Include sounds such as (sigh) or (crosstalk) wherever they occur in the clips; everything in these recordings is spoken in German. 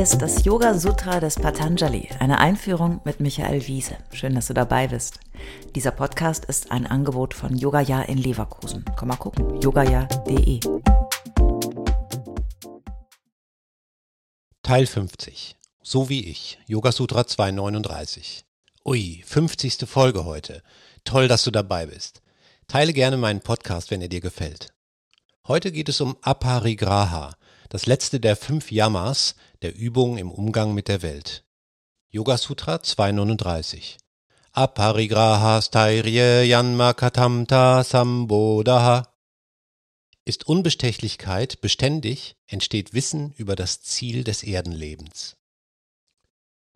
Ist das Yoga Sutra des Patanjali, eine Einführung mit Michael Wiese. Schön, dass du dabei bist. Dieser Podcast ist ein Angebot von Yogaya in Leverkusen. Komm mal gucken, yogaya.de. Teil 50. So wie ich. Yoga Sutra 239. Ui, 50. Folge heute. Toll, dass du dabei bist. Teile gerne meinen Podcast, wenn er dir gefällt. Heute geht es um Aparigraha, das letzte der fünf Yamas der Übung im Umgang mit der Welt. Yoga Sutra 239. Aparigraha stairye yanma katamta sambodaha. Ist Unbestechlichkeit beständig, entsteht Wissen über das Ziel des Erdenlebens.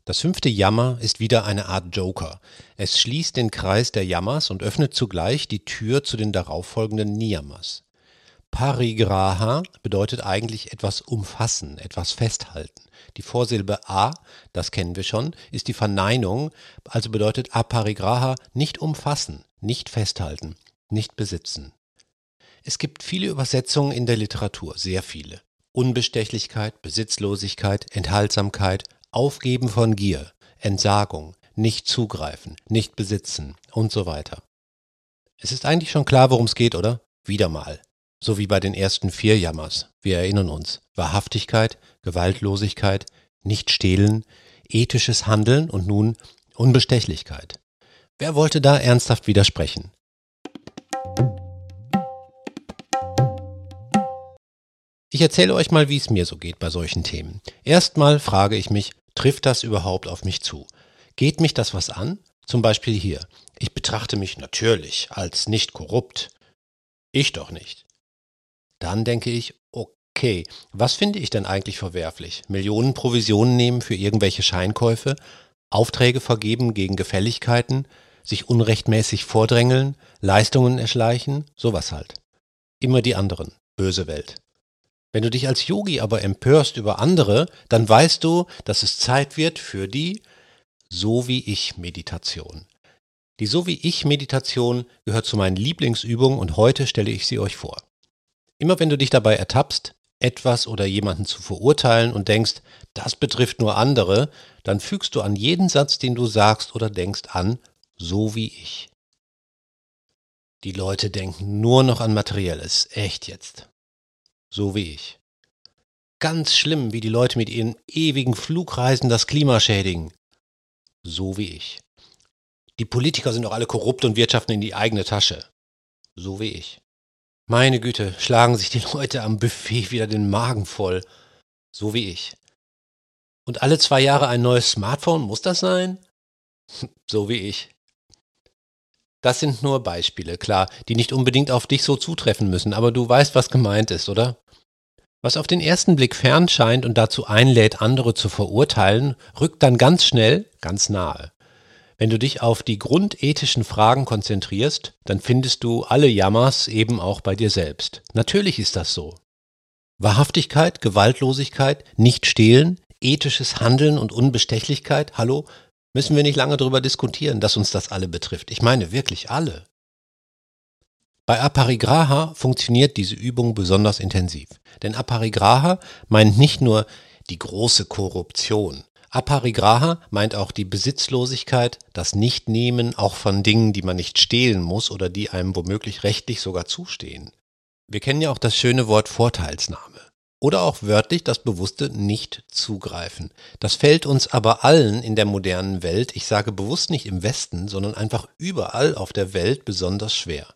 Das fünfte Yama ist wieder eine Art Joker. Es schließt den Kreis der Yamas und öffnet zugleich die Tür zu den darauffolgenden Niyamas. Parigraha bedeutet eigentlich etwas umfassen, etwas festhalten. Die Vorsilbe a, das kennen wir schon, ist die Verneinung, also bedeutet aparigraha nicht umfassen, nicht festhalten, nicht besitzen. Es gibt viele Übersetzungen in der Literatur, sehr viele. Unbestechlichkeit, Besitzlosigkeit, Enthaltsamkeit, Aufgeben von Gier, Entsagung, nicht zugreifen, nicht besitzen und so weiter. Es ist eigentlich schon klar, worum es geht, oder? Wieder mal so wie bei den ersten vier Jammers. Wir erinnern uns. Wahrhaftigkeit, Gewaltlosigkeit, nicht stehlen, ethisches Handeln und nun Unbestechlichkeit. Wer wollte da ernsthaft widersprechen? Ich erzähle euch mal, wie es mir so geht bei solchen Themen. Erstmal frage ich mich, trifft das überhaupt auf mich zu? Geht mich das was an? Zum Beispiel hier. Ich betrachte mich natürlich als nicht korrupt. Ich doch nicht. Dann denke ich, okay, was finde ich denn eigentlich verwerflich? Millionen Provisionen nehmen für irgendwelche Scheinkäufe, Aufträge vergeben gegen Gefälligkeiten, sich unrechtmäßig vordrängeln, Leistungen erschleichen, sowas halt. Immer die anderen, böse Welt. Wenn du dich als Yogi aber empörst über andere, dann weißt du, dass es Zeit wird für die So wie ich Meditation. Die So wie ich Meditation gehört zu meinen Lieblingsübungen und heute stelle ich sie euch vor. Immer wenn du dich dabei ertappst, etwas oder jemanden zu verurteilen und denkst, das betrifft nur andere, dann fügst du an jeden Satz, den du sagst oder denkst, an, so wie ich. Die Leute denken nur noch an Materielles, echt jetzt. So wie ich. Ganz schlimm, wie die Leute mit ihren ewigen Flugreisen das Klima schädigen. So wie ich. Die Politiker sind doch alle korrupt und wirtschaften in die eigene Tasche. So wie ich. Meine Güte, schlagen sich die Leute am Buffet wieder den Magen voll. So wie ich. Und alle zwei Jahre ein neues Smartphone, muss das sein? (laughs) so wie ich. Das sind nur Beispiele, klar, die nicht unbedingt auf dich so zutreffen müssen, aber du weißt, was gemeint ist, oder? Was auf den ersten Blick fern scheint und dazu einlädt, andere zu verurteilen, rückt dann ganz schnell ganz nahe. Wenn du dich auf die grundethischen Fragen konzentrierst, dann findest du alle Jammers eben auch bei dir selbst. Natürlich ist das so. Wahrhaftigkeit, Gewaltlosigkeit, nicht stehlen, ethisches Handeln und Unbestechlichkeit, hallo, müssen wir nicht lange darüber diskutieren, dass uns das alle betrifft. Ich meine wirklich alle. Bei Aparigraha funktioniert diese Übung besonders intensiv. Denn Aparigraha meint nicht nur die große Korruption, Aparigraha meint auch die Besitzlosigkeit, das Nichtnehmen auch von Dingen, die man nicht stehlen muss oder die einem womöglich rechtlich sogar zustehen. Wir kennen ja auch das schöne Wort Vorteilsnahme. Oder auch wörtlich das bewusste Nicht-Zugreifen. Das fällt uns aber allen in der modernen Welt, ich sage bewusst nicht im Westen, sondern einfach überall auf der Welt besonders schwer.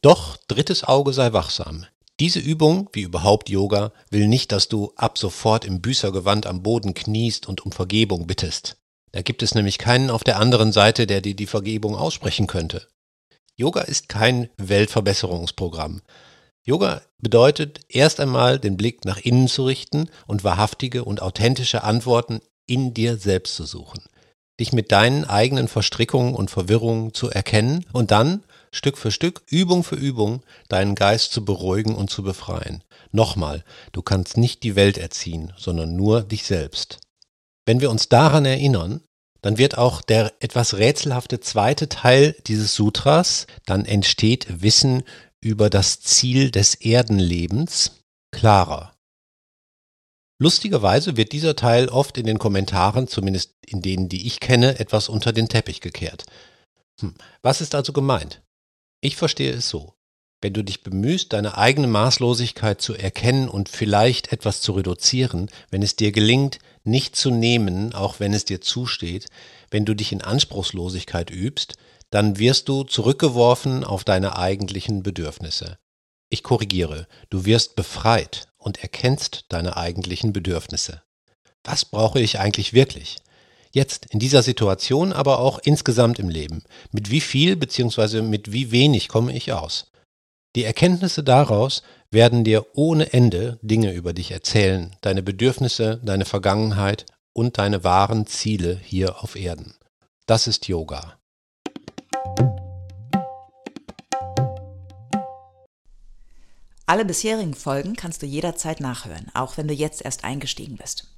Doch drittes Auge sei wachsam. Diese Übung, wie überhaupt Yoga, will nicht, dass du ab sofort im Büßergewand am Boden kniest und um Vergebung bittest. Da gibt es nämlich keinen auf der anderen Seite, der dir die Vergebung aussprechen könnte. Yoga ist kein Weltverbesserungsprogramm. Yoga bedeutet erst einmal den Blick nach innen zu richten und wahrhaftige und authentische Antworten in dir selbst zu suchen. Dich mit deinen eigenen Verstrickungen und Verwirrungen zu erkennen und dann Stück für Stück, Übung für Übung, deinen Geist zu beruhigen und zu befreien. Nochmal, du kannst nicht die Welt erziehen, sondern nur dich selbst. Wenn wir uns daran erinnern, dann wird auch der etwas rätselhafte zweite Teil dieses Sutras, dann entsteht Wissen über das Ziel des Erdenlebens, klarer. Lustigerweise wird dieser Teil oft in den Kommentaren, zumindest in denen, die ich kenne, etwas unter den Teppich gekehrt. Hm. Was ist also gemeint? Ich verstehe es so. Wenn du dich bemühst, deine eigene Maßlosigkeit zu erkennen und vielleicht etwas zu reduzieren, wenn es dir gelingt, nicht zu nehmen, auch wenn es dir zusteht, wenn du dich in Anspruchslosigkeit übst, dann wirst du zurückgeworfen auf deine eigentlichen Bedürfnisse. Ich korrigiere, du wirst befreit und erkennst deine eigentlichen Bedürfnisse. Was brauche ich eigentlich wirklich? Jetzt in dieser Situation, aber auch insgesamt im Leben. Mit wie viel bzw. mit wie wenig komme ich aus? Die Erkenntnisse daraus werden dir ohne Ende Dinge über dich erzählen, deine Bedürfnisse, deine Vergangenheit und deine wahren Ziele hier auf Erden. Das ist Yoga. Alle bisherigen Folgen kannst du jederzeit nachhören, auch wenn du jetzt erst eingestiegen bist.